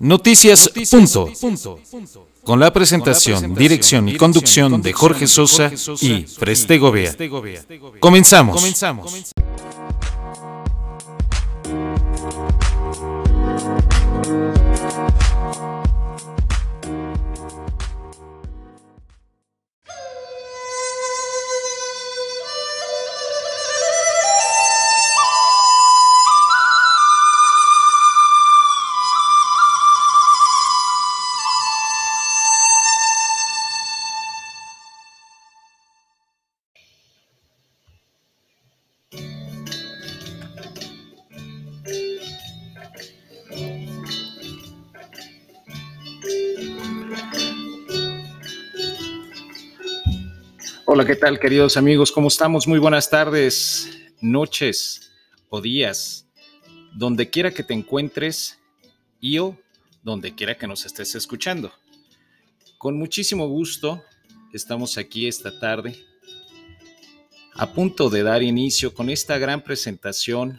Noticias, punto. Con la presentación, dirección y conducción de Jorge Sosa y Freste Gobea. Comenzamos. Tal, queridos amigos? ¿Cómo estamos? Muy buenas tardes, noches o días, donde quiera que te encuentres y o donde quiera que nos estés escuchando. Con muchísimo gusto estamos aquí esta tarde a punto de dar inicio con esta gran presentación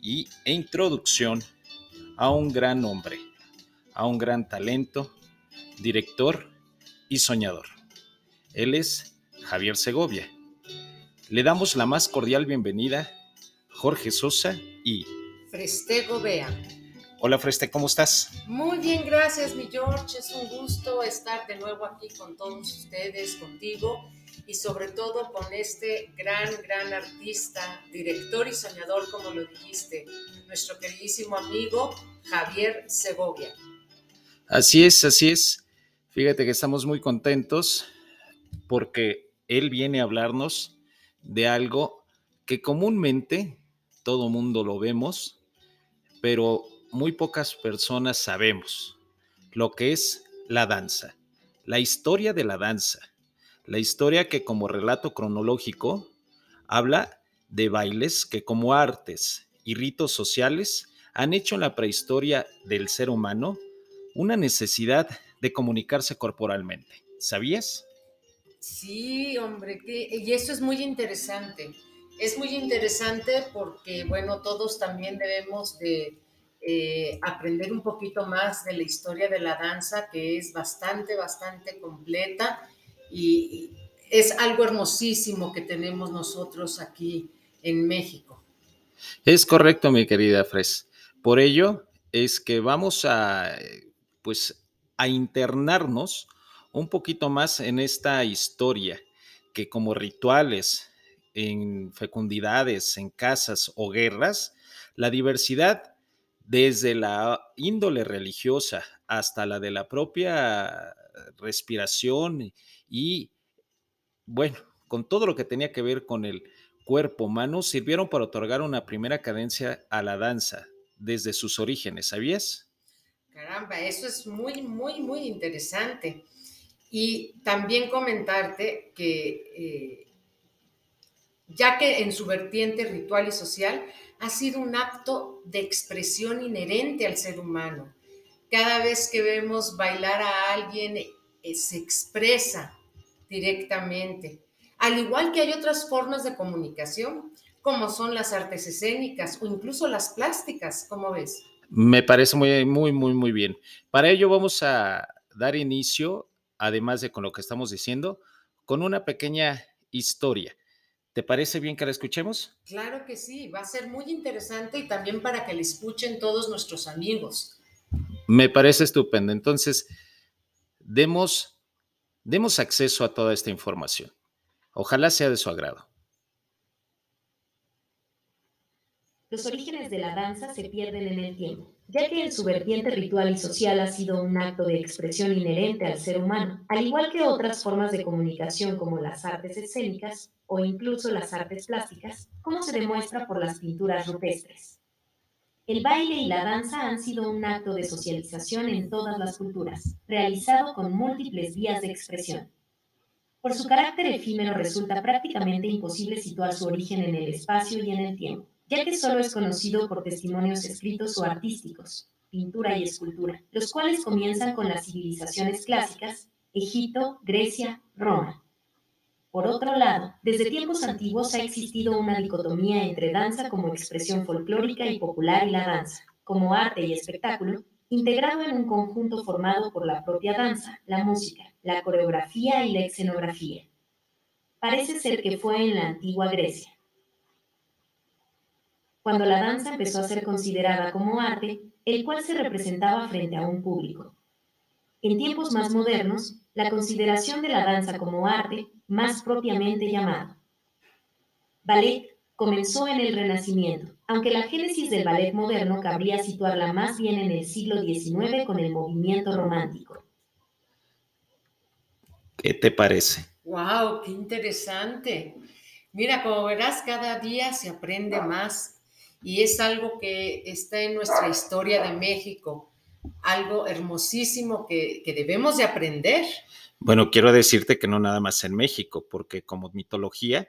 y, e introducción a un gran hombre, a un gran talento, director y soñador. Él es Javier Segovia. Le damos la más cordial bienvenida, Jorge Sosa y Freste Gobea. Hola Freste, ¿cómo estás? Muy bien, gracias mi George. Es un gusto estar de nuevo aquí con todos ustedes, contigo y sobre todo con este gran, gran artista, director y soñador, como lo dijiste, nuestro queridísimo amigo Javier Segovia. Así es, así es. Fíjate que estamos muy contentos porque él viene a hablarnos de algo que comúnmente todo mundo lo vemos, pero muy pocas personas sabemos, lo que es la danza, la historia de la danza, la historia que como relato cronológico habla de bailes que como artes y ritos sociales han hecho en la prehistoria del ser humano una necesidad de comunicarse corporalmente. ¿Sabías? Sí, hombre, y eso es muy interesante. Es muy interesante porque, bueno, todos también debemos de eh, aprender un poquito más de la historia de la danza, que es bastante, bastante completa y, es algo hermosísimo que tenemos nosotros aquí en México. Es correcto, mi querida Fres. Por ello es que vamos a, pues, a internarnos un poquito más en esta historia, que como rituales, en fecundidades, en casas o guerras, la diversidad desde la índole religiosa hasta la de la propia respiración y, bueno, con todo lo que tenía que ver con el cuerpo humano, sirvieron para otorgar una primera cadencia a la danza desde sus orígenes, ¿sabías? Caramba, eso es muy, muy, muy interesante. Y también comentarte que eh, ya que en su vertiente ritual y social ha sido un acto de expresión inherente al ser humano. Cada vez que vemos bailar a alguien, eh, se expresa directamente. Al igual que hay otras formas de comunicación, como son las artes escénicas o incluso las plásticas, ¿cómo ves? Me parece muy, muy, muy, muy bien. Para ello vamos a dar inicio además de con lo que estamos diciendo, con una pequeña historia. ¿Te parece bien que la escuchemos? Claro que sí, va a ser muy interesante y también para que la escuchen todos nuestros amigos. Me parece estupendo. Entonces, demos, demos acceso a toda esta información. Ojalá sea de su agrado. Los orígenes de la danza se pierden en el tiempo ya que en su vertiente ritual y social ha sido un acto de expresión inherente al ser humano, al igual que otras formas de comunicación como las artes escénicas o incluso las artes plásticas, como se demuestra por las pinturas rupestres. El baile y la danza han sido un acto de socialización en todas las culturas, realizado con múltiples vías de expresión. Por su carácter efímero resulta prácticamente imposible situar su origen en el espacio y en el tiempo ya que solo es conocido por testimonios escritos o artísticos, pintura y escultura, los cuales comienzan con las civilizaciones clásicas, Egipto, Grecia, Roma. Por otro lado, desde tiempos antiguos ha existido una dicotomía entre danza como expresión folclórica y popular y la danza, como arte y espectáculo, integrado en un conjunto formado por la propia danza, la música, la coreografía y la escenografía. Parece ser que fue en la antigua Grecia. Cuando la danza empezó a ser considerada como arte, el cual se representaba frente a un público. En tiempos más modernos, la consideración de la danza como arte, más propiamente llamado ballet, comenzó en el Renacimiento, aunque la génesis del ballet moderno cabría situarla más bien en el siglo XIX con el movimiento romántico. ¿Qué te parece? ¡Wow! ¡Qué interesante! Mira, como verás, cada día se aprende más y es algo que está en nuestra historia de México, algo hermosísimo que, que debemos de aprender. Bueno, quiero decirte que no nada más en México, porque como mitología,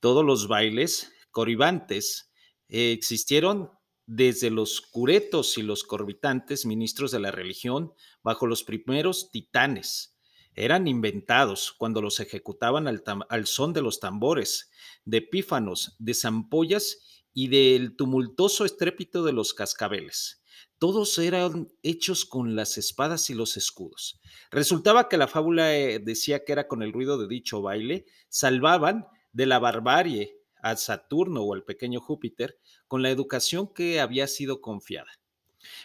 todos los bailes coribantes eh, existieron desde los curetos y los corbitantes, ministros de la religión, bajo los primeros titanes. Eran inventados cuando los ejecutaban al, al son de los tambores, de pífanos, de zampollas y del tumultuoso estrépito de los cascabeles. Todos eran hechos con las espadas y los escudos. Resultaba que la fábula eh, decía que era con el ruido de dicho baile, salvaban de la barbarie a Saturno o al pequeño Júpiter con la educación que había sido confiada.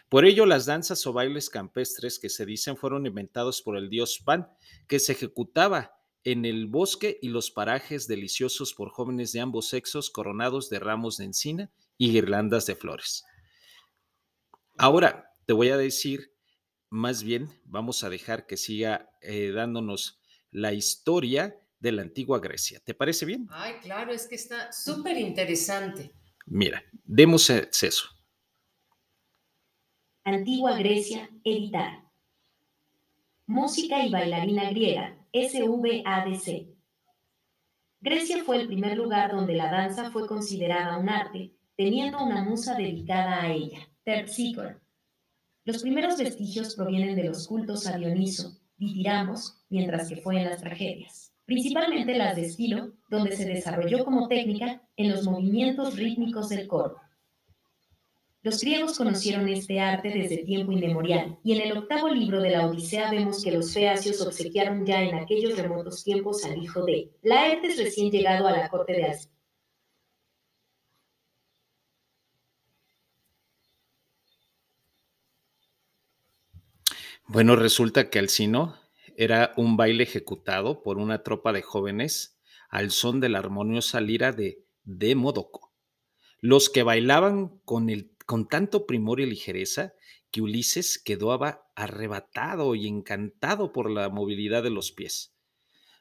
Por ello, las danzas o bailes campestres que se dicen fueron inventados por el dios Pan, que se ejecutaba en el bosque y los parajes deliciosos por jóvenes de ambos sexos coronados de ramos de encina y guirlandas de flores. Ahora te voy a decir, más bien vamos a dejar que siga eh, dándonos la historia de la antigua Grecia. ¿Te parece bien? Ay, claro, es que está súper interesante. Mira, demos acceso. Antigua Grecia, editar. Música y bailarina griega, SVADC. Grecia fue el primer lugar donde la danza fue considerada un arte, teniendo una musa dedicada a ella, Terpsícora. Los primeros vestigios provienen de los cultos a Dioniso, Ditiramos, mientras que fue en las tragedias principalmente las de estilo, donde se desarrolló como técnica en los movimientos rítmicos del coro. Los griegos conocieron este arte desde tiempo inmemorial, y en el octavo libro de la Odisea vemos que los feacios obsequiaron ya en aquellos remotos tiempos al hijo de Laertes recién llegado a la corte de Alcino. Bueno, resulta que Alcino era un baile ejecutado por una tropa de jóvenes al son de la armoniosa lira de Demódoco, los que bailaban con, el, con tanto primor y ligereza que Ulises quedó arrebatado y encantado por la movilidad de los pies.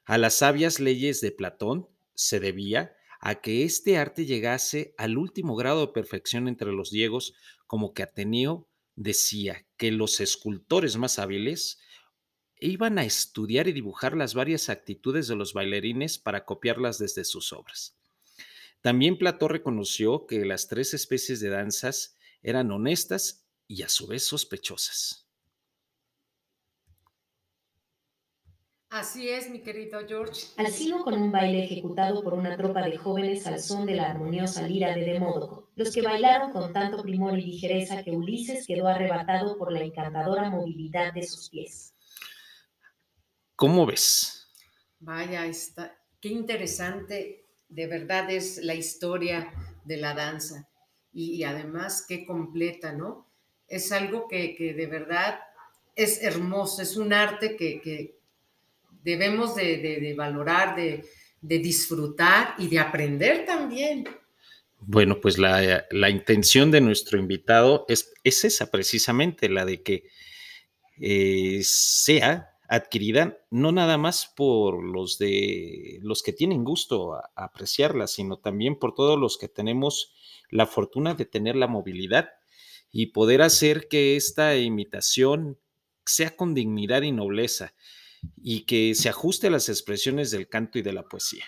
A las sabias leyes de Platón se debía a que este arte llegase al último grado de perfección entre los griegos, como que Ateneo decía que los escultores más hábiles iban a estudiar y dibujar las varias actitudes de los bailarines para copiarlas desde sus obras. También Platón reconoció que las tres especies de danzas eran honestas y a su vez sospechosas. Así es, mi querido George. Alcino con un baile ejecutado por una tropa de jóvenes al son de la armoniosa lira de Demódoco, los que bailaron con tanto primor y ligereza que Ulises quedó arrebatado por la encantadora movilidad de sus pies. ¿Cómo ves? Vaya, está, qué interesante, de verdad es la historia de la danza y, además qué completa, ¿no? Es algo que, de verdad es hermoso, es un arte que, debemos de, valorar, de, disfrutar y de aprender también. Bueno, pues la, intención de nuestro invitado es, es, esa precisamente, la de que eh, sea adquirida no nada más por los de los que tienen gusto a, apreciarla, sino también por todos los que tenemos la fortuna de tener la movilidad y poder hacer que esta imitación sea con dignidad y nobleza y que se ajuste a las expresiones del canto y de la poesía.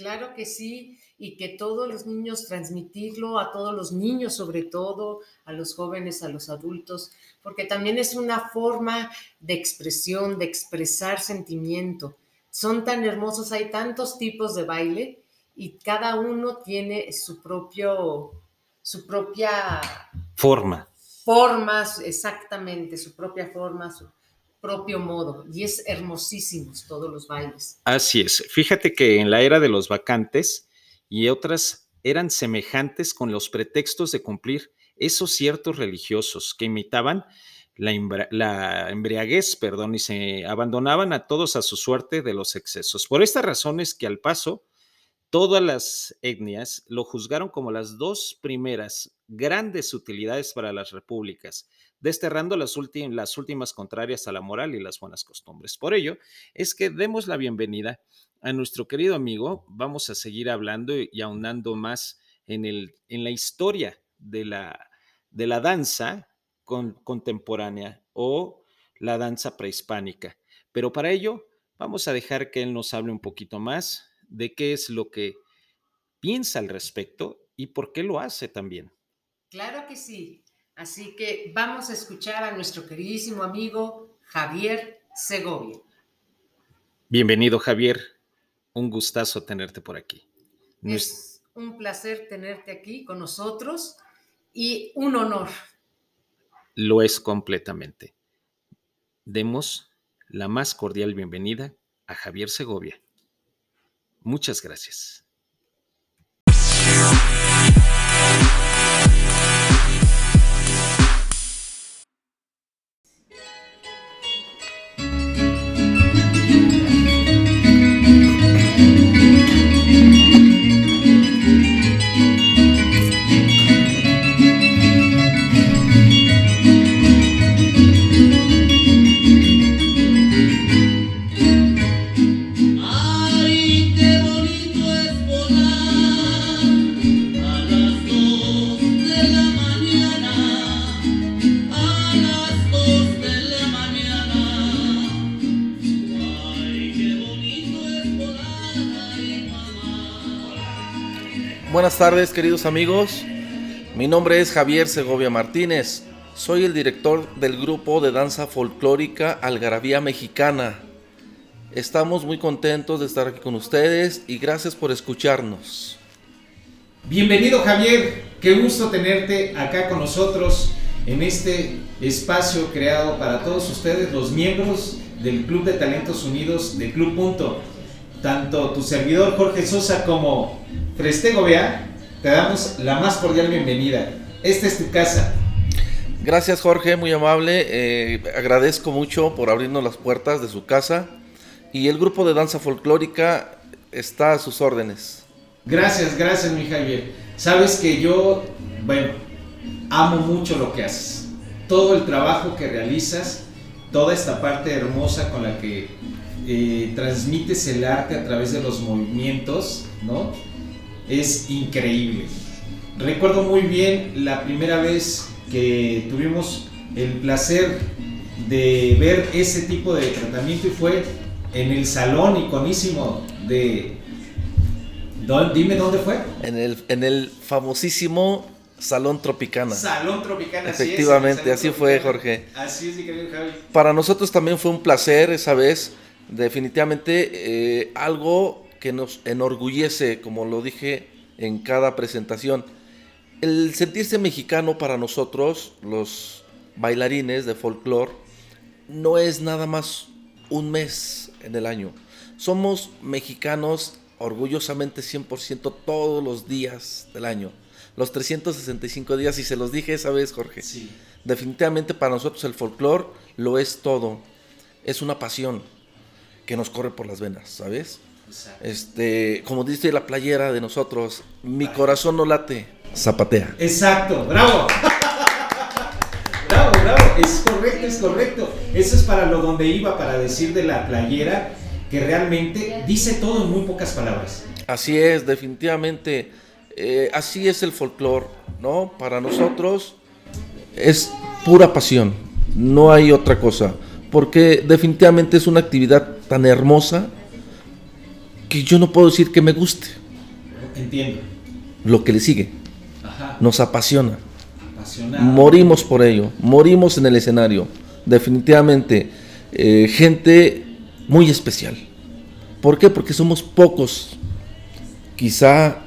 Claro que sí, y que todos los niños transmitirlo, a todos los niños sobre todo, a los jóvenes, a los adultos, porque también es una forma de expresión, de expresar sentimiento. Son tan hermosos, hay tantos tipos de baile y cada uno tiene su propio, su propia forma. formas, exactamente, su propia forma, su propio modo. Y es hermosísimos todos los bailes. Así es. Fíjate que en la era de los vacantes y otras eran semejantes con los pretextos de cumplir esos ciertos religiosos que imitaban la, embriaguez, perdón, y se abandonaban a todos a su suerte de los excesos. Por esta razón es que al paso, todas las etnias lo juzgaron como las dos primeras grandes utilidades para las repúblicas, desterrando las, últimas contrarias a la moral y las buenas costumbres. Por ello, es que demos la bienvenida a nuestro querido amigo. Vamos a seguir hablando y aunando más en, la historia de la danza contemporánea o la danza prehispánica. Pero para ello, vamos a dejar que él nos hable un poquito más de qué es lo que piensa al respecto y por qué lo hace también. Claro que sí. Así que vamos a escuchar a nuestro queridísimo amigo Javier Segovia. Bienvenido, Javier. Un gustazo tenerte por aquí. Es un placer tenerte aquí con nosotros y un honor lo es completamente. Demos la más cordial bienvenida a Javier Segovia. Muchas gracias. Buenas tardes queridos amigos, mi nombre es Javier Segovia Martínez, soy el director del grupo de danza folclórica Algarabía Mexicana. Estamos muy contentos de estar aquí con ustedes y gracias por escucharnos. Bienvenido Javier, qué gusto tenerte acá con nosotros en este espacio creado para todos ustedes, los miembros del Club de Talentos Unidos de Club Punto. Tanto tu servidor Jorge Sosa como Frestego Bea, te damos la más cordial bienvenida. Esta es tu casa. Gracias Jorge, muy amable. Eh, agradezco mucho por abrirnos las puertas de su casa. Y el grupo de danza folclórica está a sus órdenes. Gracias, gracias mi Javier. Sabes que yo, bueno, amo mucho lo que haces. Todo el trabajo que realizas, toda esta parte hermosa con la que eh, transmites el arte a través de los movimientos, ¿no? es increíble. Recuerdo muy bien la primera vez que tuvimos el placer de ver ese tipo de tratamiento y fue en el salón iconísimo de... Dime dónde fue. En el, en el famosísimo Salón Tropicana. Salón Tropicana, Efectivamente, así, fue, Jorge. Así es, Javi. Para nosotros también fue un placer esa vez. Definitivamente eh, algo que nos enorgullece, como lo dije en cada presentación. El sentirse mexicano para nosotros, los bailarines de folclore, no es nada más un mes en el año. Somos mexicanos orgullosamente 100% todos los días del año. Los 365 días, y se los dije esa vez, Jorge. Sí. Definitivamente para nosotros el folclore lo es todo. Es una pasión que nos corre por las venas, ¿sabes? Este, como dice la playera de nosotros, mi corazón no late, zapatea. Exacto, bravo. bravo, bravo, es correcto, es correcto. Eso es para lo donde iba, para decir de la playera, que realmente dice todo en muy pocas palabras. Así es, definitivamente, eh, así es el folclore, ¿no? Para nosotros es pura pasión, no hay otra cosa, porque definitivamente es una actividad tan hermosa que yo no puedo decir que me guste. Entiendo. Lo que le sigue. Nos apasiona. Morimos por ello. Morimos en el escenario. Definitivamente. Eh, gente muy especial. ¿Por qué? Porque somos pocos. Quizá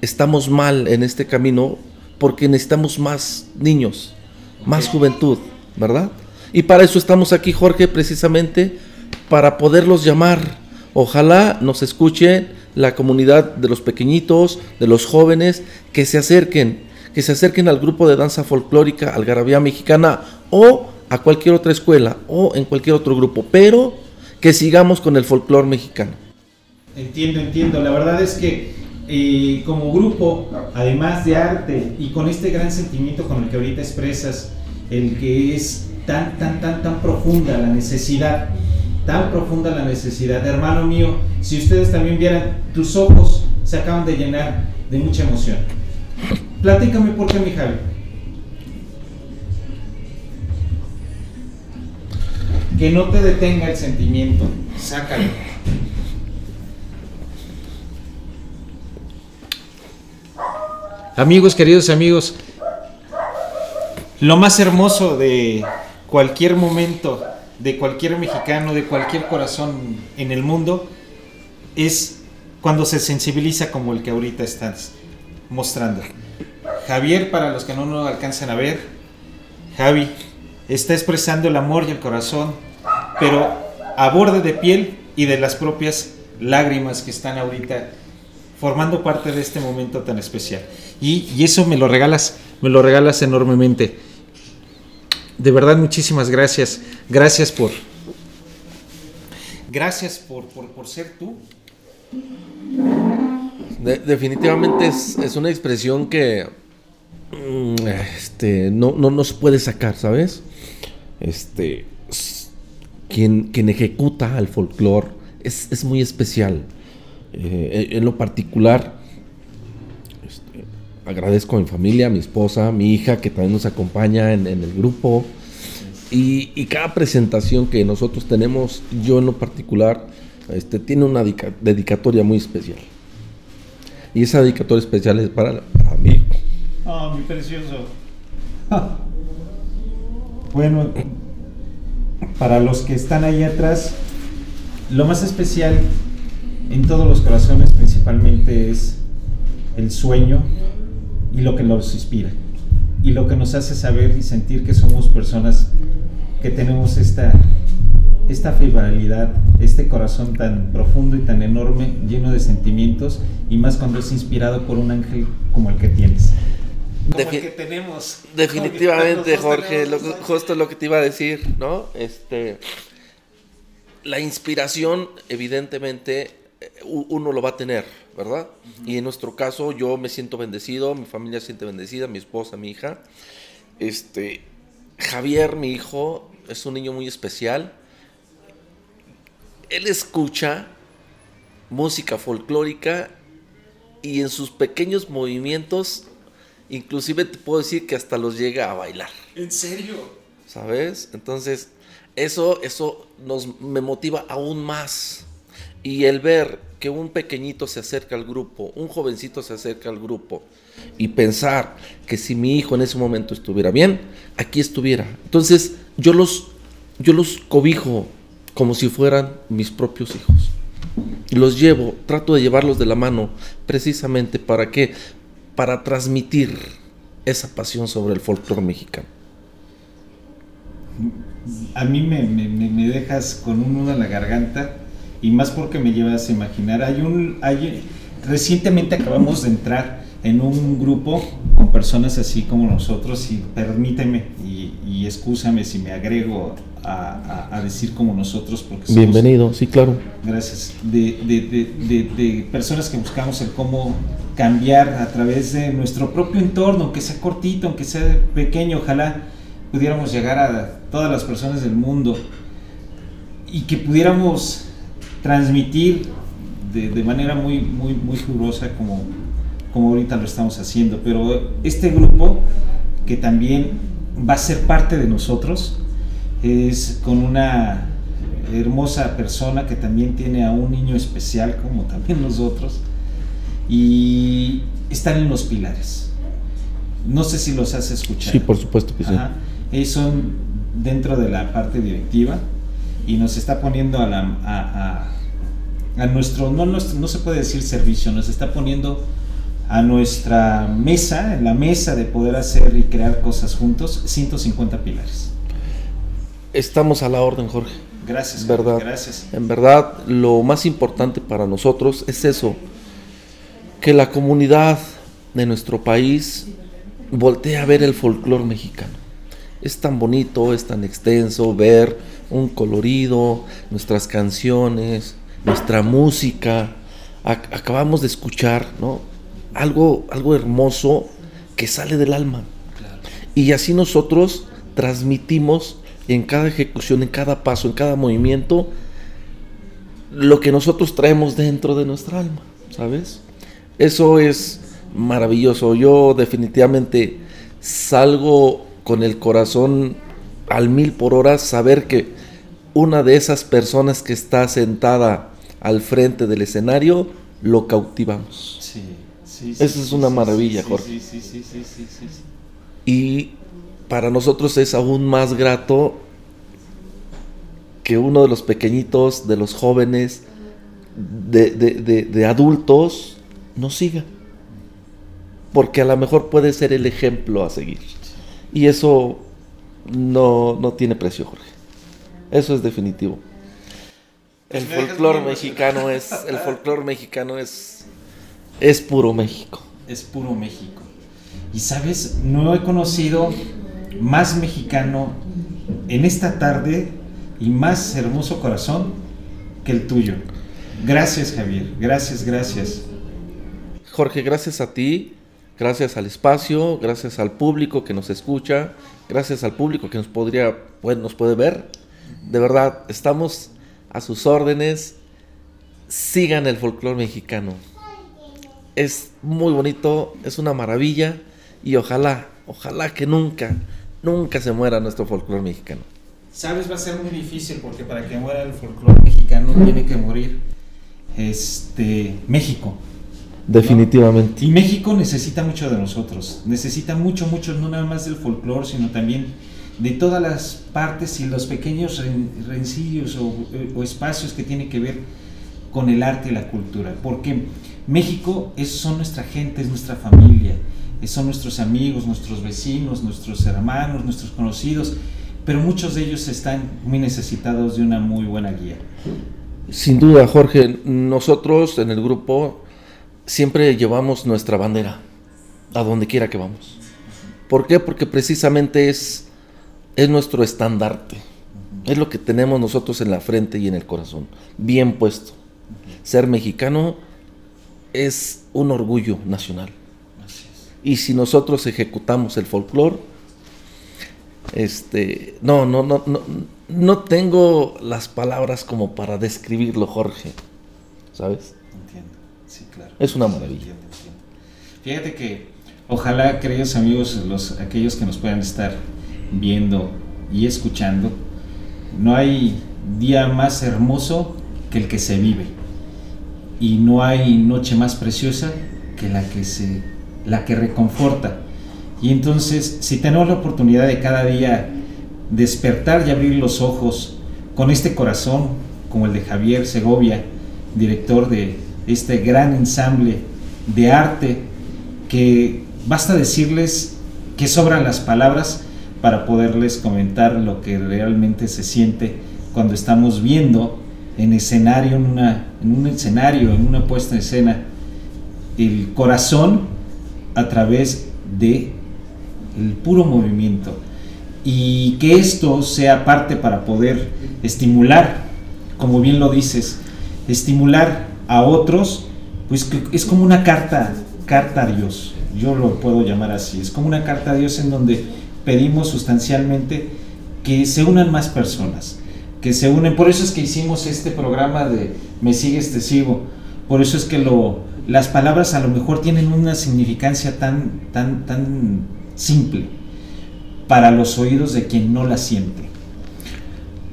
estamos mal en este camino porque necesitamos más niños. más juventud, ¿verdad? Y para eso estamos aquí, Jorge, precisamente para poderlos llamar. Ojalá nos escuche la comunidad de los pequeñitos, de los jóvenes, que se acerquen, que se acerquen al grupo de danza folclórica Algarabía Mexicana o a cualquier otra escuela o en cualquier otro grupo, pero que sigamos con el folclore mexicano. Entiendo, entiendo. La verdad es que eh, como grupo, además de arte y con este gran sentimiento con el que ahorita expresas, el que es tan, tan, tan, tan profunda la necesidad, tan profunda la necesidad. Hermano mío, si ustedes también vieran, tus ojos se acaban de llenar de mucha emoción. Platícame por qué, mi Javi. Que no te detenga el sentimiento, sácalo. Amigos, queridos amigos, lo más hermoso de cualquier momento, de cualquier mexicano, de cualquier corazón en el mundo, es cuando se sensibiliza como el que ahorita estás mostrando. Javier, para los que no lo alcanzan a ver, Javi está expresando el amor y el corazón, pero a borde de piel y de las propias lágrimas que están ahorita formando parte de este momento tan especial. Y, eso me lo regalas, me lo regalas enormemente. De verdad, muchísimas gracias. Gracias por. Gracias por, por, ser tú. definitivamente es, es, una expresión que mm, este, no, no nos puede sacar, ¿sabes? Este, quien, quien ejecuta al folclore es, es muy especial. Eh, en lo particular, agradezco a mi familia, a mi esposa, a mi hija que también nos acompaña en, el grupo. Y, cada presentación que nosotros tenemos, yo en lo particular, este, tiene una dedicatoria muy especial. Y esa dedicatoria especial es para, mí. Oh, mi precioso. Bueno, para los que están ahí atrás, lo más especial en todos los corazones principalmente es el sueño y lo que nos inspira y lo que nos hace saber y sentir que somos personas que tenemos esta, esta fibralidad, este corazón tan profundo y tan enorme, lleno de sentimientos y más cuando es inspirado por un ángel como el que tienes. Como el que tenemos. Definitivamente, Jorge, justo lo que te iba a decir, ¿no? Este, la inspiración, evidentemente, uno lo va a tener, ¿verdad? Y en nuestro caso yo me siento bendecido, mi familia se siente bendecida, mi esposa, mi hija. Este, Javier, mi hijo, es un niño muy especial. Él escucha música folclórica y en sus pequeños movimientos, inclusive te puedo decir que hasta los llega a bailar. ¿En serio? ¿Sabes? Entonces, eso, eso nos, me motiva aún más y el ver que un pequeñito se acerca al grupo, un jovencito se acerca al grupo, y pensar que si mi hijo en ese momento estuviera bien, aquí estuviera. Entonces yo los, yo los cobijo como si fueran mis propios hijos. Los llevo, trato de llevarlos de la mano, precisamente para que, para transmitir esa pasión sobre el folclore mexicano. A mí me, me dejas con un nudo en la garganta y más porque me llevas a imaginar, hay un, hay, recientemente acabamos de entrar en un grupo con personas así como nosotros y permíteme y, y excúsame si me agrego a, a, decir como nosotros porque somos, bienvenido sí claro. Gracias. De, de, de, de, personas que buscamos el cómo cambiar a través de nuestro propio entorno aunque sea cortito aunque sea pequeño ojalá pudiéramos llegar a todas las personas del mundo y que pudiéramos transmitir de, manera muy, muy, muy jugosa como, como ahorita lo estamos haciendo. Pero este grupo, que también va a ser parte de nosotros, es con una hermosa persona que también tiene a un niño especial como también nosotros y están en los pilares. No sé si los has escuchado. Sí, por supuesto que sí. Ellos son dentro de la parte directiva y nos está poniendo a, la, a, nuestro, no, no se puede decir servicio, nos está poniendo a nuestra mesa, en la mesa de poder hacer y crear cosas juntos, 150 pilares. Estamos a la orden, Jorge. Gracias, verdad. Gracias. En verdad, lo más importante para nosotros es eso, que la comunidad de nuestro país voltee a ver el folclore mexicano. Es tan bonito, es tan extenso ver un colorido, nuestras canciones, nuestra música. acabamos de escuchar, ¿no? Algo, algo hermoso que sale del alma. Y así nosotros transmitimos en cada ejecución, en cada paso, en cada movimiento, lo que nosotros traemos dentro de nuestra alma, ¿sabes? Eso es maravilloso. Yo definitivamente salgo con el corazón al mil por hora, saber que una de esas personas que está sentada al frente del escenario, lo cautivamos. Sí, sí, Eso es una maravilla, Jorge. Y para nosotros es aún más grato que uno de los pequeñitos, de los jóvenes, de, de adultos, nos siga. Porque a lo mejor puede ser el ejemplo a seguir. Y eso no, no tiene precio, Jorge. Eso es definitivo. El folclore mexicano es, el folclore mexicano es, es puro México. Es puro México. Y sabes, no he conocido más mexicano en esta tarde y más hermoso corazón que el tuyo. Gracias Javier, gracias, gracias. Jorge, gracias a ti, gracias al espacio, gracias al público que nos escucha, gracias al público que nos podría, pues, nos puede ver. De verdad, estamos a sus órdenes. Sigan el folclore mexicano. Es muy bonito, es una maravilla y ojalá, ojalá que nunca, nunca se muera nuestro folclore mexicano. Sabes, va a ser muy difícil porque para que muera el folclore mexicano tiene que morir este México. Definitivamente. Y México necesita mucho de nosotros, necesita mucho, mucho, no nada más del folclore, sino también de todas las partes y los pequeños rencillos eh, o, espacios que tienen que ver con el arte y la cultura. Porque México es, son nuestra gente, es nuestra familia, son nuestros amigos, nuestros vecinos, nuestros hermanos, nuestros conocidos, pero muchos de ellos están muy necesitados de una muy buena guía. Sin duda, Jorge, nosotros en el grupo siempre llevamos nuestra bandera a donde quiera que vamos. ¿Por qué? Porque precisamente es, es nuestro estandarte. Es lo que tenemos nosotros en la frente y en el corazón. Bien puesto. Ser mexicano es un orgullo nacional. Y si nosotros ejecutamos el folclore, este, no, no, no, no, no tengo las palabras como para describirlo, Jorge. ¿Sabes? Es una maravilla. Fíjate que ojalá, queridos amigos, los, aquellos que nos puedan estar viendo y escuchando, no hay día más hermoso que el que se vive. Y no hay noche más preciosa que la que se la que reconforta. Y entonces, si tenemos la oportunidad de cada día despertar y abrir los ojos con este corazón, como el de Javier Segovia, director de este gran ensamble de arte que basta decirles que sobran las palabras para poderles comentar lo que realmente se siente cuando estamos viendo en escenario, en, una, en un escenario, en una puesta en escena, el corazón a través de el puro movimiento y que esto sea parte para poder estimular, como bien lo dices, estimular a otros, pues es como una carta, carta a Dios. Yo lo puedo llamar así. Es como una carta a Dios en donde pedimos sustancialmente que se unan más personas, que se unen. Por eso es que hicimos este programa de Me sigues, te sigo. Por eso es que las palabras a lo mejor tienen una significancia tan, tan, tan simple para los oídos de quien no la siente.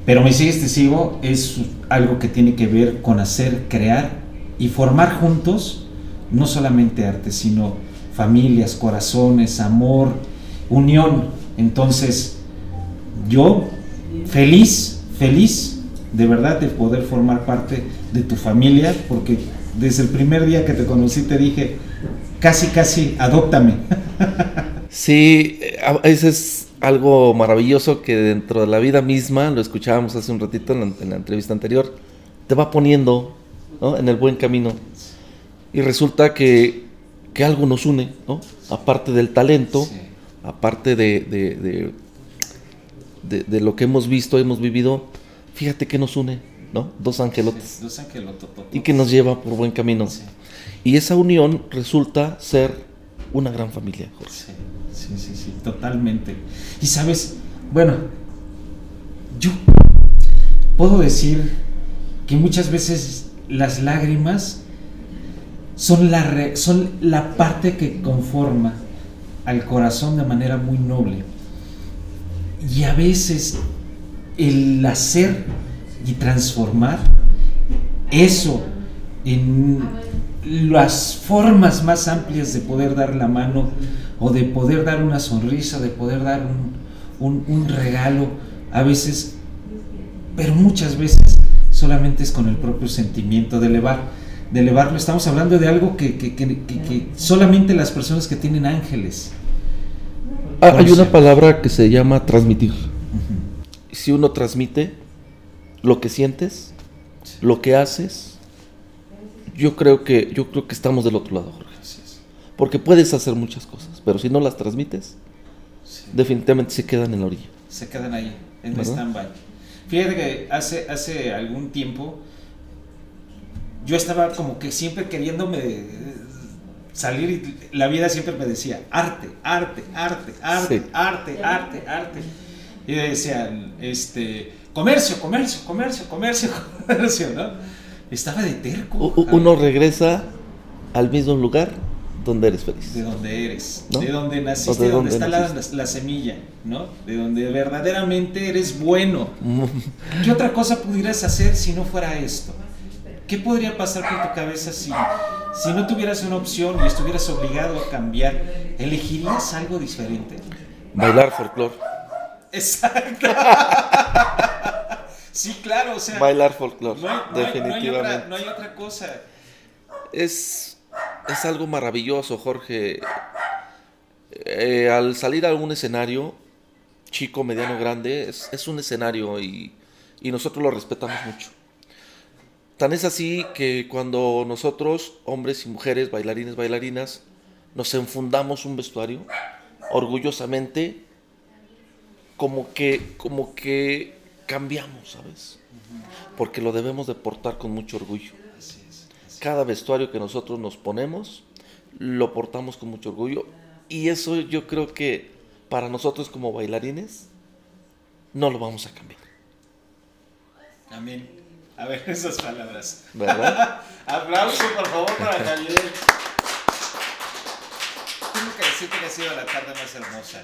Pero Me sigues, te sigo es algo que tiene que ver con hacer, crear y formar juntos no solamente arte, sino familias, corazones, amor, unión. Entonces, yo feliz, feliz de verdad de poder formar parte de tu familia, porque desde el primer día que te conocí te dije, casi, casi, adóptame. Sí, ese es algo maravilloso que dentro de la vida misma, lo escuchábamos hace un ratito en la, entrevista anterior, te va poniendo en el buen camino. Y resulta que, algo nos une, ¿no? aparte del talento, aparte de, de, lo que hemos visto, hemos vivido, fíjate que nos une, ¿no? Dos angelotes. dos Y que nos lleva por buen camino. Y esa unión resulta ser una gran familia, Jorge. Sí, sí, sí, totalmente. Y sabes, bueno, yo puedo decir que muchas veces las lágrimas son la, son la parte que conforma al corazón de manera muy noble. Y a veces el hacer y transformar eso en las formas más amplias de poder dar la mano o de poder dar una sonrisa, de poder dar un, regalo, a veces, pero muchas veces solamente es con el propio sentimiento de elevar, de elevarlo. Estamos hablando de algo que, solamente las personas que tienen ángeles. Ah, hay una palabra que se llama transmitir. Si uno transmite lo que sientes, lo que haces, yo creo que yo creo que estamos del otro lado, Jorge. Porque puedes hacer muchas cosas, pero si no las transmites, definitivamente se quedan en la orilla. Se quedan ahí, en stand-by. Fíjate que hace, hace algún tiempo yo estaba como que siempre queriéndome salir y la vida siempre me decía arte, arte, arte, arte, arte, arte, arte. Y decían, este, comercio, comercio, comercio, comercio, comercio, ¿no? Estaba de terco. Uno regresa al mismo lugar donde eres feliz. De donde eres, de donde naciste, de donde, está la, semilla, ¿no? De donde verdaderamente eres bueno. ¿Qué otra cosa pudieras hacer si no fuera esto? ¿Qué podría pasar por tu cabeza si, si no tuvieras una opción y estuvieras obligado a cambiar? ¿Elegirías algo diferente? Bailar folclore. Exacto. sí, claro, o sea. Bailar folclore, definitivamente. no hay otra cosa. Es es algo maravilloso, Jorge. Eh, al salir a algún escenario, chico, mediano, grande, es, un escenario y, nosotros lo respetamos mucho. Tan es así que cuando nosotros, hombres y mujeres, bailarines, bailarinas, nos enfundamos un vestuario, orgullosamente, como que, como que cambiamos, ¿sabes? Porque lo debemos de portar con mucho orgullo cada vestuario que nosotros nos ponemos, lo portamos con mucho orgullo. Y eso yo creo que para nosotros como bailarines, no lo vamos a cambiar. Amén. A ver esas palabras. ¿Verdad? Aplauso, por favor, para Javier. Tengo que decirte que ha sido la tarde más hermosa.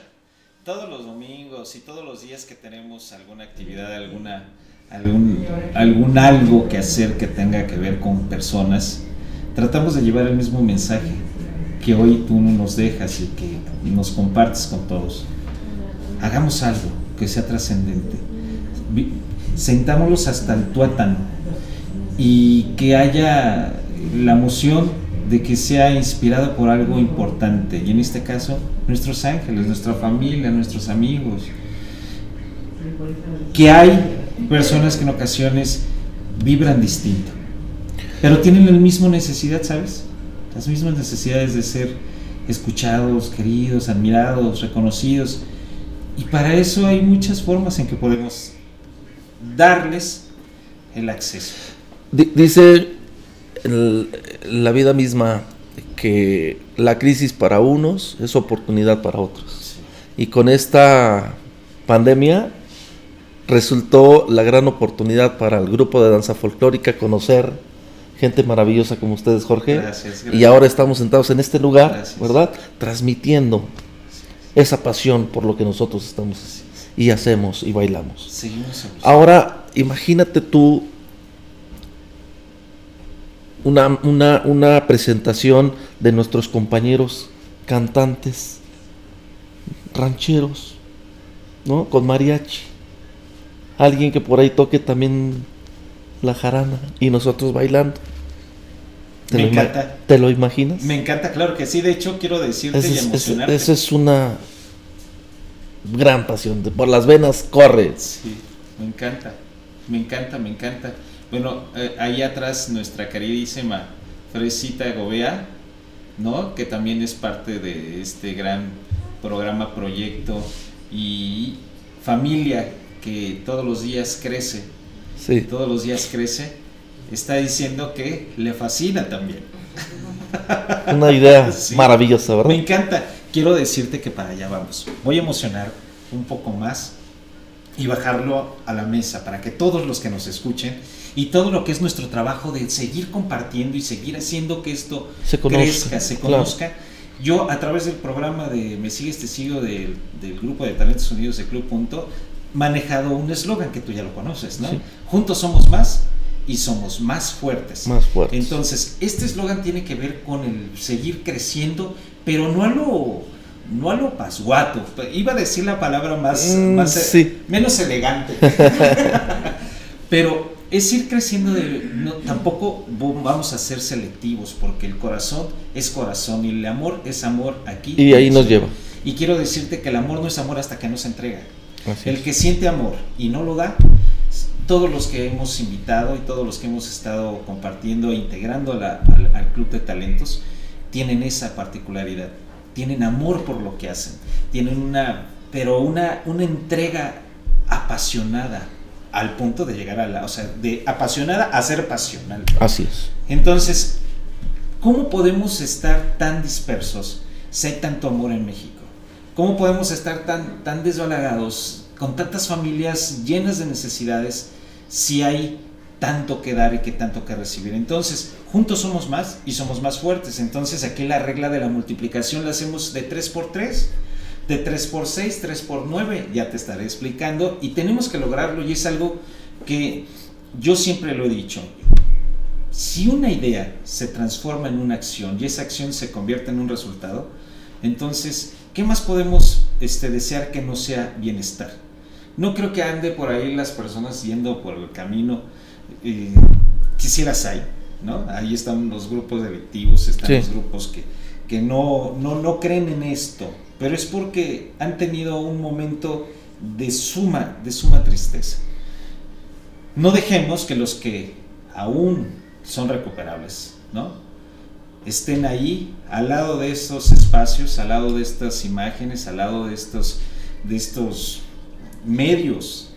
Todos los domingos y todos los días que tenemos alguna actividad, alguna algún, algún algo que hacer que tenga que ver con personas, tratamos de llevar el mismo mensaje que hoy tú nos dejas y que nos compartes con todos. Hagamos algo que sea trascendente. Sentámoslos hasta el tuétano y que haya la emoción de que sea inspirado por algo importante. Y en este caso, nuestros ángeles, nuestra familia, nuestros amigos. Que hay personas que en ocasiones vibran distinto, pero tienen la misma necesidad, ¿sabes? Las mismas necesidades de ser escuchados, queridos, admirados, reconocidos. Y para eso hay muchas formas en que podemos darles el acceso. Dice la vida misma que la crisis para unos es oportunidad para otros. Y con esta pandemia resultó la gran oportunidad para el grupo de danza folclórica conocer gente maravillosa como ustedes, Jorge. Y ahora estamos sentados en este lugar, ¿verdad? Transmitiendo esa pasión por lo que nosotros estamos y hacemos y bailamos. Ahora, imagínate tú una, una, una presentación de nuestros compañeros cantantes, rancheros, ¿no? Con mariachi alguien que por ahí toque también la jarana y nosotros bailando. ¿Te, Me lo, encanta. ¿Te lo imaginas? Me encanta, claro que sí. De hecho, quiero decirte y emocionarte. esa es una gran pasión. Por las venas corre. Sí, me encanta, me encanta, me encanta. Bueno, eh, ahí atrás nuestra queridísima Fresita Gobea, ¿no? Que también es parte de este gran programa, proyecto y familia que todos los días crece, Sí. todos los días crece, está diciendo que le fascina también. Una idea Sí. maravillosa, ¿verdad? Me encanta. Quiero decirte que para allá vamos. Voy a emocionar un poco más y bajarlo a la mesa para que todos los que nos escuchen y todo lo que es nuestro trabajo de seguir compartiendo y seguir haciendo que esto Se conozca, crezca, se claro. conozca. Yo a través del programa de Me Sigues Te Sigo del, del grupo de Talentos Unidos de Club Punto, manejado un eslogan que tú ya lo conoces, ¿no? Sí. Juntos somos más y somos más fuertes. Más fuerte. Entonces, este eslogan tiene que ver con el seguir creciendo, pero no a lo, no a lo pasguato. Iba a decir la palabra más, Mm, más, sí. menos elegante. pero es ir creciendo de, no, tampoco vamos a ser selectivos, porque el corazón es corazón y el amor es amor aquí. Y ahí nos lleva. Y quiero decirte que el amor no es amor hasta que no se entrega. Así El es. que siente amor y no lo da, todos los que hemos invitado y todos los que hemos estado compartiendo e integrando la- al, al Club de Talentos, tienen esa particularidad. Tienen amor por lo que hacen. Tienen una, pero una, una entrega apasionada al punto de llegar a la, o sea, de apasionada a ser pasional. Así es. Entonces, ¿cómo podemos estar tan dispersos si hay tanto amor en México? ¿Cómo podemos estar tan, tan desbalagados, con tantas familias llenas de necesidades, si hay tanto que dar y que tanto que recibir? Entonces, juntos somos más y somos más fuertes. Entonces, aquí la regla de la multiplicación la hacemos de 3 por 3, de 3 por 6, 3 por 9, ya te estaré explicando. Y tenemos que lograrlo y es algo que yo siempre lo he dicho. Si una idea se transforma en una acción y esa acción se convierte en un resultado, entonces, ¿qué más podemos este, desear que no sea bienestar? No creo que ande por ahí las personas yendo por el camino, eh, quisieras hay, ¿no? Ahí están los grupos delictivos, están Sí. los grupos que, que no, no, no creen en esto, pero es porque han tenido un momento de suma, de suma tristeza. No dejemos que los que aún son recuperables, ¿no? Estén ahí, al lado de estos espacios, al lado de estas imágenes, al lado de estos, de estos medios,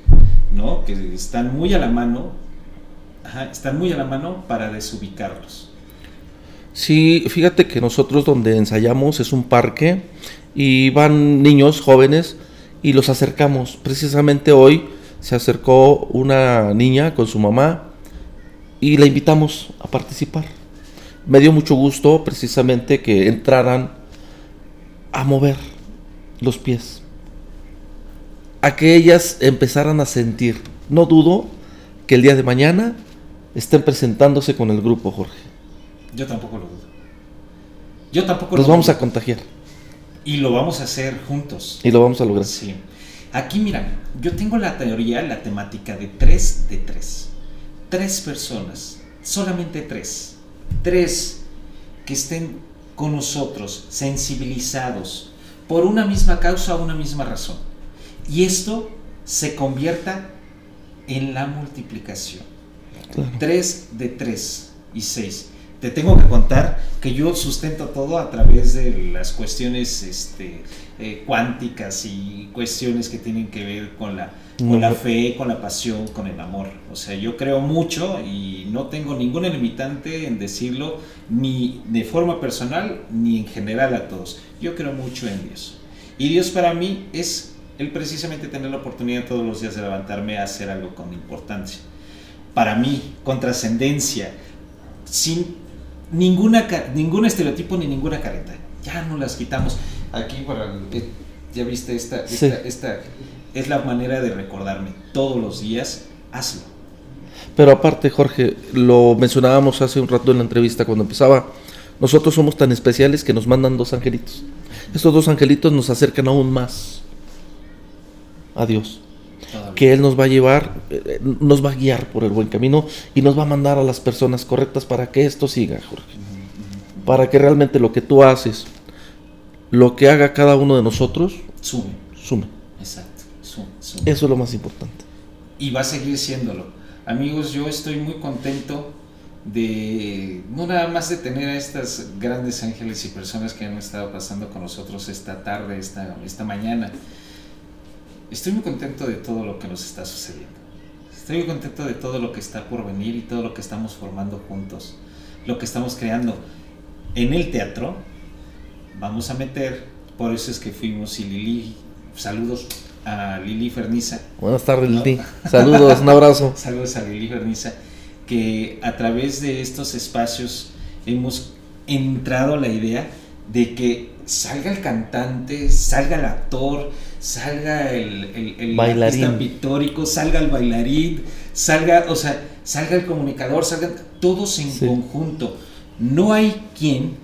¿no? Que están muy a la mano, están muy a la mano para desubicarlos. Sí, fíjate que nosotros donde ensayamos es un parque y van niños jóvenes y los acercamos. Precisamente hoy se acercó una niña con su mamá y la invitamos a participar. Me dio mucho gusto precisamente que entraran a mover los pies, a que ellas empezaran a sentir. No dudo que el día de mañana estén presentándose con el grupo, Jorge. Yo tampoco lo dudo. Yo tampoco Los lo vamos dudo. a contagiar Y lo vamos a hacer juntos. y lo vamos a lograr. Sí. Aquí, mira, yo tengo la teoría, la temática de 3 de 3. Tres personas, solamente tres. Tres que estén con nosotros, sensibilizados, por una misma causa o una misma razón. Y esto se convierta en la multiplicación. Claro. 3 de 3 y 6. Te tengo que contar que yo sustento todo a través de las cuestiones este, eh, cuánticas y cuestiones que tienen que ver con la, con la fe, con la pasión, con el amor. O sea, yo creo mucho y no tengo ninguna limitante en decirlo ni de forma personal ni en general a todos. Yo creo mucho en Dios. Y Dios para mí es el precisamente tener la oportunidad todos los días de levantarme a hacer algo con importancia para mí, con trascendencia, sin ninguna, ningún estereotipo ni ninguna careta. Ya no las quitamos. Aquí, para eh, ya viste, esta, Sí. esta, esta es la manera de recordarme. Todos los días, hazlo. Pero aparte, Jorge, lo mencionábamos hace un rato en la entrevista cuando empezaba. Nosotros somos tan especiales que nos mandan dos angelitos. Estos dos angelitos nos acercan aún más a Dios. Que Él nos va a llevar, eh, nos va a guiar por el buen camino y nos va a mandar a las personas correctas para que esto siga, Jorge. Para que realmente lo que tú haces, lo que haga cada uno de nosotros, Sume. sume. Exacto. Sume, sume. Eso es lo más importante. y va a seguir siéndolo. Amigos, yo estoy muy contento de no nada más de tener a estas grandes ángeles y personas que han estado pasando con nosotros esta tarde, esta, esta mañana. Estoy muy contento de todo lo que nos está sucediendo. Estoy muy contento de todo lo que está por venir y todo lo que estamos formando juntos, lo que estamos creando. En el teatro vamos a meter, por eso es que fuimos y Lili, saludos a Lili Ferniza, Buenas tardes, Lili. Saludos, un abrazo. Saludos a Lili Berniza, que a través de estos espacios hemos entrado la idea de que salga el cantante, salga el actor, salga el, el, el Bailarín. pictórico, salga el bailarín, salga, o sea, salga el comunicador, salgan todos en Sí. conjunto. No hay quien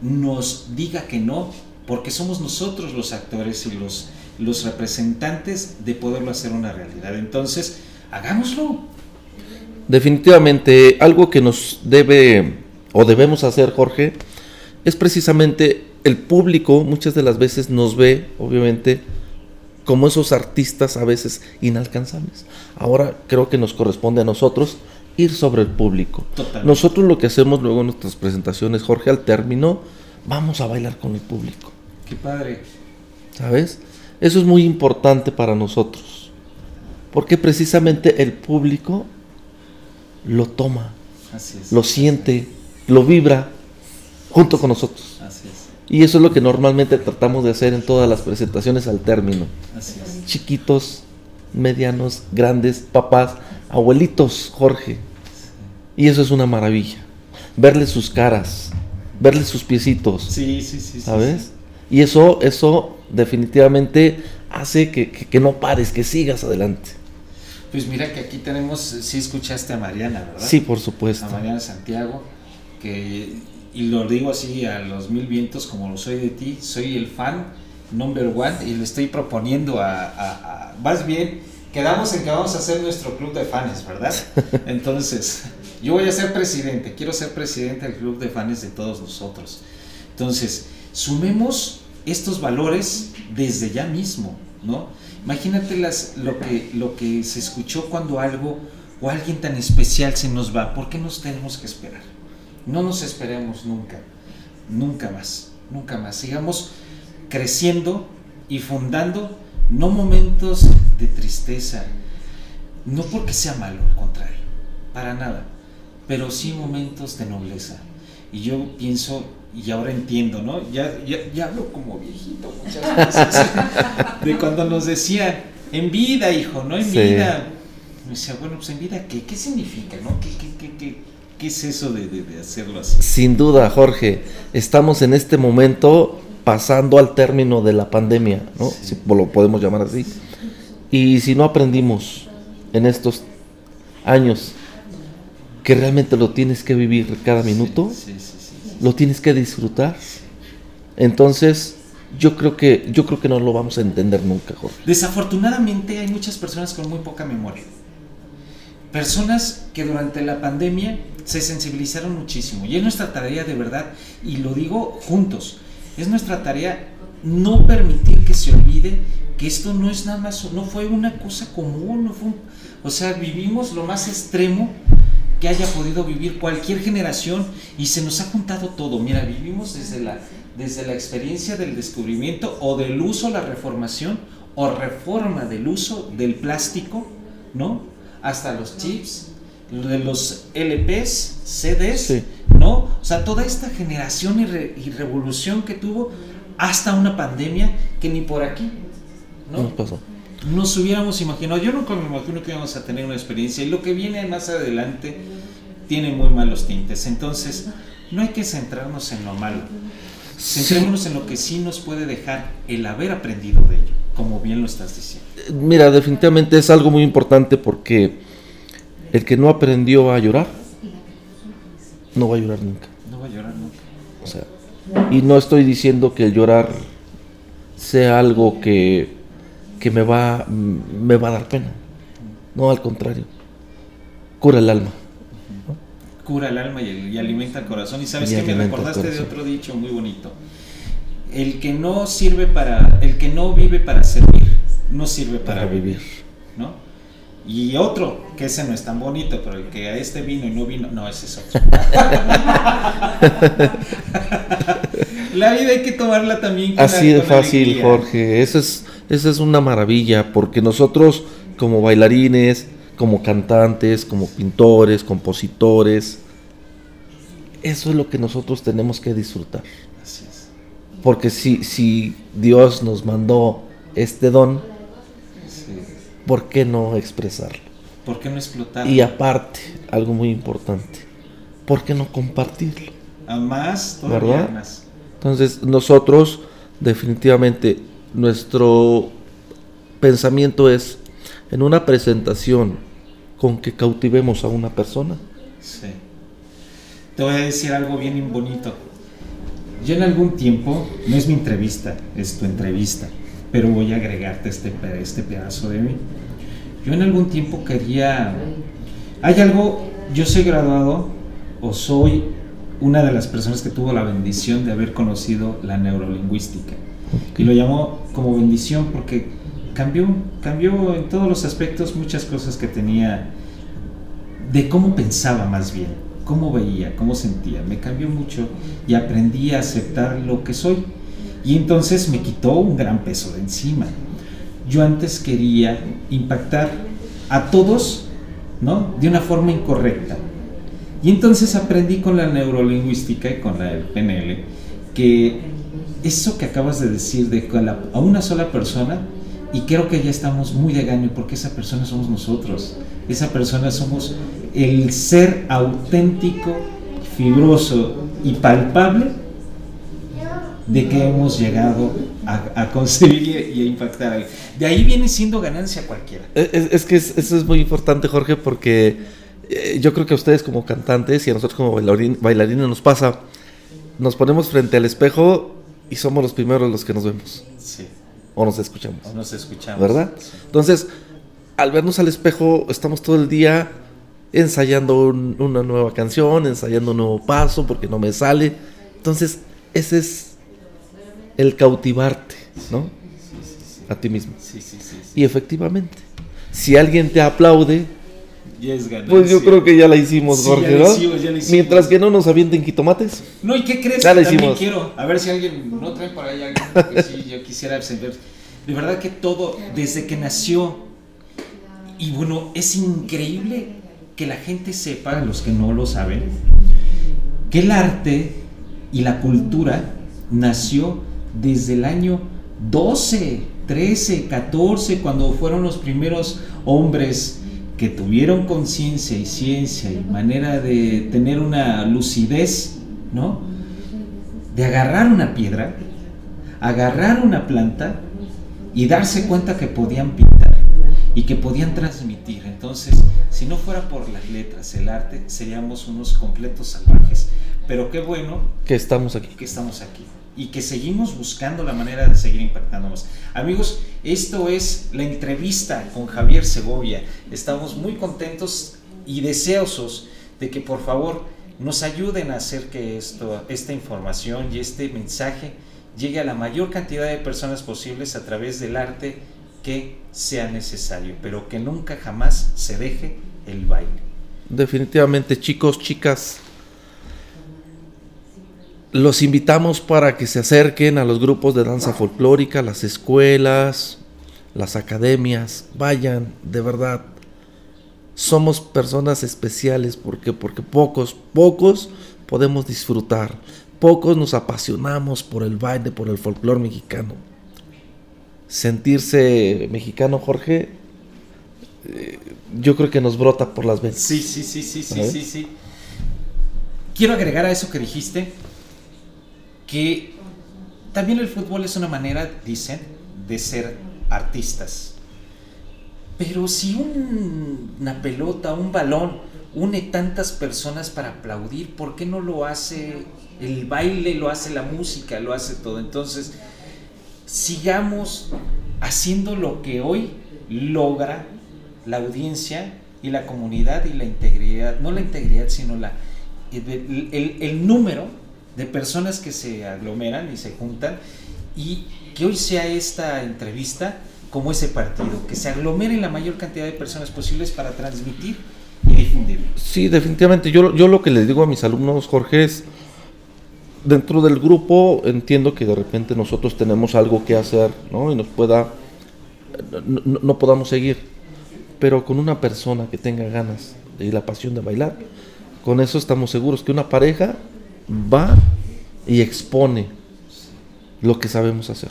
nos diga que no, porque somos nosotros los actores y los, los representantes de poderlo hacer una realidad. Entonces, hagámoslo. Definitivamente, algo que nos debe o debemos hacer, Jorge, es precisamente el público muchas de las veces nos ve, obviamente, como esos artistas a veces inalcanzables. Ahora creo que nos corresponde a nosotros ir sobre el público. Totalmente. Nosotros lo que hacemos luego en nuestras presentaciones, Jorge, al término, vamos a bailar con el público. Qué padre. ¿Sabes? Eso es muy importante para nosotros. Porque precisamente el público lo toma, Así es. lo siente, lo vibra junto con nosotros. Y eso es lo que normalmente tratamos de hacer en todas las presentaciones al término. Así es. Chiquitos, medianos, grandes, papás, abuelitos, Jorge. Y eso es una maravilla. Verles sus caras, verles sus piecitos. Sí, sí, sí. sí, ¿sabes? Y eso, eso definitivamente hace que, que- que no pares, que sigas adelante. Pues mira que aquí tenemos, sí escuchaste a Mariana, ¿verdad? Sí, por supuesto. A Mariana Santiago, que, y lo digo así a los mil vientos como lo soy de ti, soy el fan number one y le estoy proponiendo a, a- a- más bien, quedamos en que vamos a hacer nuestro club de fans, ¿verdad? Entonces, yo voy a ser presidente, quiero ser presidente del club de fans de todos nosotros. Entonces, sumemos estos valores desde ya mismo, ¿no? Imagínate las, lo, que, lo que se escuchó cuando algo o alguien tan especial se nos va. ¿Por qué nos tenemos que esperar? No nos esperemos nunca, nunca más, nunca más. Sigamos creciendo y fundando no momentos de tristeza, no porque sea malo, al contrario, para nada, pero sí momentos de nobleza. Y yo pienso, y ahora entiendo, ¿no? Ya, ya, ya hablo como viejito muchas veces, de cuando nos decían, en vida, hijo, no en Sí. vida. Me decía, bueno, pues en vida, ¿qué, qué significa, no? ¿Qué, qué, qué, qué, qué es eso de, de- de hacerlo así? Sin duda, Jorge, estamos en este momento pasando al término de la pandemia, ¿no? Sí. Si lo podemos llamar así. Y si no aprendimos en estos años que realmente lo tienes que vivir cada minuto, Sí, sí, lo tienes que disfrutar, entonces yo creo que yo creo que no lo vamos a entender nunca, Jorge. Desafortunadamente hay muchas personas con muy poca memoria. Personas que durante la pandemia se sensibilizaron muchísimo. Y es nuestra tarea de verdad, y lo digo juntos, es nuestra tarea no permitir que se olvide que esto no es nada más, no fue una cosa común, no fue un- o sea, vivimos lo más extremo que haya podido vivir cualquier generación y se nos ha juntado todo. Mira, vivimos desde la, desde la experiencia del descubrimiento o del uso, la reformación o reforma del uso del plástico, ¿no? Hasta los chips, de los LPs, CDs, Sí. ¿no? O sea, toda esta generación y, re- y revolución que tuvo hasta una pandemia que ni por aquí, ¿no? Nos pasó. nos hubiéramos imaginado, yo nunca me imagino que íbamos a tener una experiencia y lo que viene más adelante tiene muy malos tintes. Entonces, no hay que centrarnos en lo malo, centrémonos en lo que sí nos puede dejar el haber aprendido de ello, como bien lo estás diciendo. Mira, definitivamente es algo muy importante porque el que no aprendió a llorar no va a llorar nunca. No va a llorar nunca. O sea, y no estoy diciendo que el llorar sea algo que, que me, va, me va a dar pena. No, al contrario. Cura el alma. cura el alma y, el- y alimenta el corazón. Y sabes Y que me recordaste de otro dicho muy bonito. El que no sirve para, el que no vive para servir, no sirve para, Para vivir. ¿no? Y otro, que ese no es tan bonito, pero el que a este vino y no vino, no, ese es otro. la vida hay que tomarla también con Así de fácil, alegría. Jorge. Eso es, eso es una maravilla, porque nosotros, como bailarines, como cantantes, como pintores, compositores, eso es lo que nosotros tenemos que disfrutar. Porque si, si Dios nos mandó este don, Sí. ¿por qué no expresarlo? ¿Por qué no explotar? Y aparte, algo muy importante, ¿por qué no compartirlo? a más, todavía ¿Verdad? más. Entonces nosotros definitivamente nuestro pensamiento es en una presentación con que cautivemos a una persona. Sí. Te voy a decir algo bien bonito. Yo en algún tiempo, no es mi entrevista, es tu entrevista, pero voy a agregarte este, este pedazo de mí. Yo en algún tiempo quería... Hay algo, yo soy graduado o soy una de las personas que tuvo la bendición de haber conocido la neurolingüística. Y lo llamo como bendición porque cambió, cambió en todos los aspectos muchas cosas que tenía de cómo pensaba más bien, cómo veía, cómo sentía. Me cambió mucho y aprendí a aceptar lo que soy. Y entonces me quitó un gran peso de encima. Yo antes quería impactar a todos, ¿no? De una forma incorrecta. Y entonces aprendí con la neurolingüística y con la del PNL que eso que acabas de decir de a una sola persona, y creo que ya estamos muy de gaño porque esa persona somos nosotros. Esa persona somos el ser auténtico, fibroso y palpable de que hemos llegado a, a concebir y, a impactar. a alguien. De ahí viene siendo ganancia cualquiera. Es, es- es que es- eso es muy importante, Jorge, porque eh, yo creo que a ustedes como cantantes y a nosotros como bailarín- bailarines nos pasa, nos ponemos frente al espejo y somos los primeros los que nos vemos Sí, o nos escuchamos. o nos escuchamos. ¿verdad? Sí. Entonces, al vernos al espejo, estamos todo el día ensayando un- una nueva canción, ensayando un nuevo paso, porque no me sale. Entonces, ese es el cautivarte, ¿no? A ti mismo. Sí, sí, sí. sí. Y efectivamente, si alguien te aplaude, pues yo creo que ya la hicimos, Sí, Jorge, ya ¿no? hicimos, ya la hicimos. Mientras que no nos avienten quitomates. No, ¿y qué crees? Ya la También hicimos. quiero. A ver si alguien no trae por ahí algo que sí, yo quisiera. De verdad que todo, desde que nació, y bueno, es increíble que la gente sepa, los que no lo saben, que el arte y la cultura nació desde el año 12, 13, 14, cuando fueron los primeros hombres que tuvieron conciencia y ciencia y manera de tener una lucidez, ¿no? De agarrar una piedra, agarrar una planta y darse cuenta que podían pintar y que podían transmitir. Entonces, si no fuera por las letras, el arte, seríamos unos completos salvajes. Pero qué bueno Que estamos aquí. que estamos aquí y que seguimos buscando la manera de seguir impactando más. Amigos, esto es la entrevista con Javier Segovia. Estamos muy contentos y deseosos de que por favor nos ayuden a hacer que esto, esta información y este mensaje llegue a la mayor cantidad de personas posibles a través del arte que sea necesario, pero que nunca jamás se deje el baile. Definitivamente, chicos, chicas, los invitamos para que se acerquen a los grupos de danza folclórica, las escuelas, las academias, vayan, de verdad. Somos personas especiales porque porque pocos, pocos podemos disfrutar, pocos nos apasionamos por el baile, por el folclore mexicano. Sentirse mexicano, Jorge, eh, yo creo que nos brota por las venas. Sí, sí, sí, sí, sí, sí, sí. Quiero agregar a eso que dijiste que también el fútbol es una manera, dicen, de ser artistas. Pero si un- una pelota, un balón, une tantas personas para aplaudir, ¿por qué no lo hace el baile, lo hace la música, lo hace todo? Entonces, sigamos haciendo lo que hoy logra la audiencia y la comunidad y la integridad, no la integridad, sino la, el, el número de personas que se aglomeran y se juntan y que hoy sea esta entrevista como ese partido, que se aglomeren la mayor cantidad de personas posibles para transmitir y difundir. Sí, definitivamente. Yo, yo lo que les digo a mis alumnos, Jorge, es, dentro del grupo entiendo que de repente nosotros tenemos algo que hacer, ¿no? Y nos pueda, no, no podamos seguir, pero con una persona que tenga ganas y la pasión de bailar, con eso estamos seguros que una pareja va y expone lo que sabemos hacer.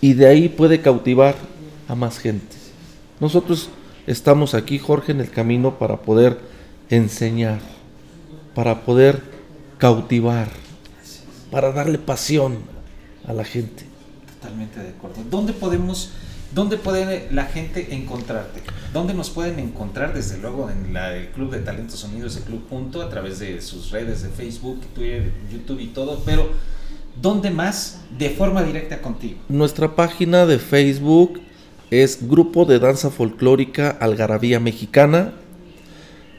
Y de ahí puede cautivar a más gente. Nosotros estamos aquí, Jorge, en el camino para poder enseñar, para poder cautivar, para darle pasión a la gente. Totalmente de acuerdo. ¿Dónde podemos, dónde puede la gente encontrarte? ¿Dónde nos pueden encontrar? Desde luego en la, el Club de Talentos Unidos, el Club Punto, a través de sus redes de Facebook, Twitter, YouTube y todo, pero ¿dónde más de forma directa contigo? Nuestra página de Facebook es Grupo de Danza Folclórica Algarabía Mexicana.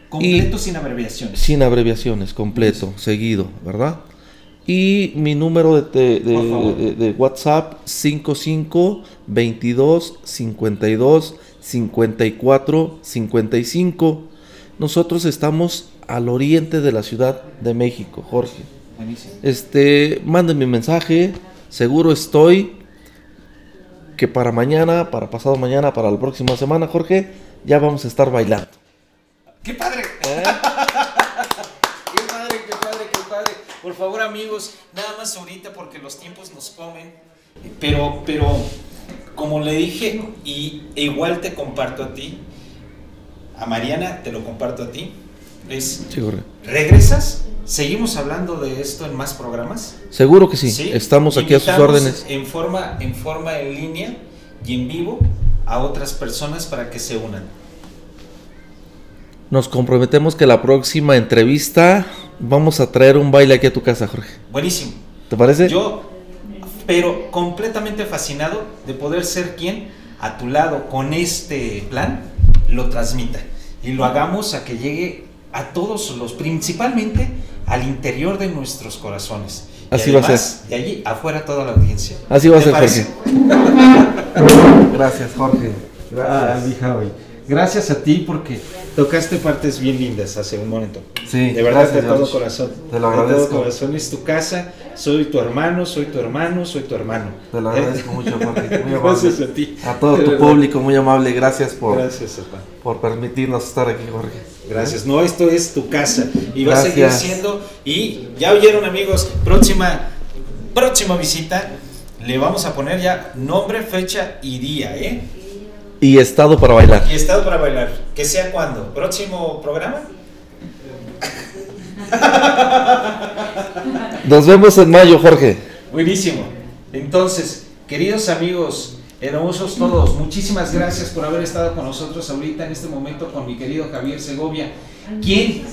Completo sin abreviaciones. Sin abreviaciones, completo, seguido, ¿verdad? Y mi número de, de, de, WhatsApp 55 22 52 54 55. Nosotros estamos al oriente de la Ciudad de México, Jorge. Buenísimo. Este, manden mi mensaje, seguro estoy que para mañana, para pasado mañana, para la próxima semana, Jorge, ya vamos a estar bailando. ¡Qué padre! ¿Eh? ¡Qué padre, qué padre, qué padre! Por favor, amigos, nada más ahorita porque los tiempos nos comen. Pero, pero, como le dije, y e igual te comparto a ti, a Mariana te lo comparto a ti, es. ¿regresas? ¿Seguimos hablando de esto en más programas? Seguro que sí. ¿Sí? Estamos aquí a sus órdenes. En forma, en forma en línea y en vivo a otras personas para que se unan. Nos comprometemos que la próxima entrevista vamos a traer un baile aquí a tu casa, Jorge. Buenísimo. ¿Te parece? Yo, pero completamente fascinado de poder ser quien a tu lado con este plan lo transmita y lo hagamos a que llegue a todos los, principalmente al interior de nuestros corazones. Así y además, va a ser. De allí afuera toda la audiencia. Así va a ser, parece? Jorge. Gracias, Jorge. Gracias. Gracias a ti porque tocaste partes bien lindas hace un momento. Sí, de verdad, gracias, de todo George. corazón. Te lo De agradezco. todo corazón es tu casa. Soy tu hermano, soy tu hermano, soy tu hermano. Te lo agradezco mucho, Jorge. Muy. Gracias a ti. A todo De tu verdad. público, muy amable. Gracias por, Gracias, por permitirnos estar aquí, Jorge. Gracias. No, esto es tu casa y va a seguir siendo. Y ya oyeron, amigos, próxima, próxima visita. Le vamos a poner ya nombre, fecha y día, ¿eh? Y estado para bailar. Y estado para bailar. ¿Que sea cuándo? ¿Próximo programa? Nos vemos en mayo, Jorge. Buenísimo. Entonces, queridos amigos, hermosos todos, muchísimas gracias por haber estado con nosotros ahorita en este momento con mi querido Javier Segovia, quien,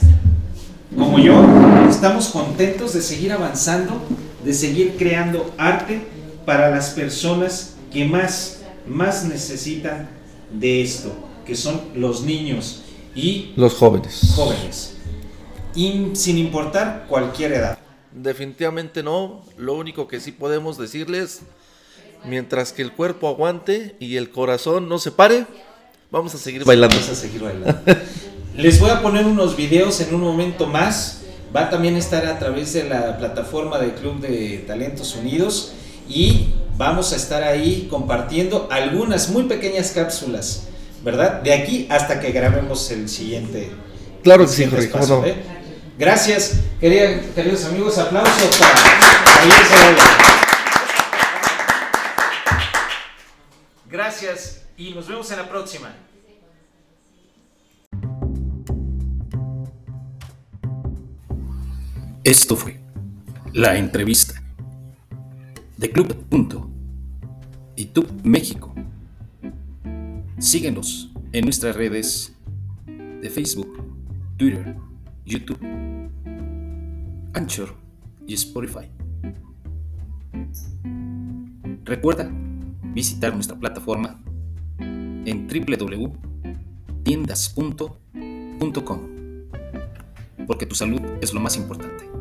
como yo, estamos contentos de seguir avanzando, de seguir creando arte para las personas que más, más necesitan de esto, que son los niños y Los jóvenes. jóvenes, y sin importar cualquier edad. Definitivamente no. Lo único que sí podemos decirles, mientras que el cuerpo aguante y el corazón no se pare, vamos a seguir bailando. Vamos a seguir bailando. Les voy a poner unos videos en un momento más. Va también a estar a través de la plataforma del Club de Talentos Unidos y vamos a estar ahí compartiendo algunas muy pequeñas cápsulas, ¿verdad? De aquí hasta que grabemos el siguiente. Claro que sí, Jorge, espacio, no. ¿eh? Gracias, querida- queridos amigos. Aplausos para Javier. Gracias y nos vemos en la próxima. Esto fue la entrevista de Club Punto y Tub México. Síguenos en nuestras redes de Facebook, Twitter, YouTube, Anchor y Spotify. Recuerda visitar nuestra plataforma en www.tiendas.com. porque tu salud es lo más importante.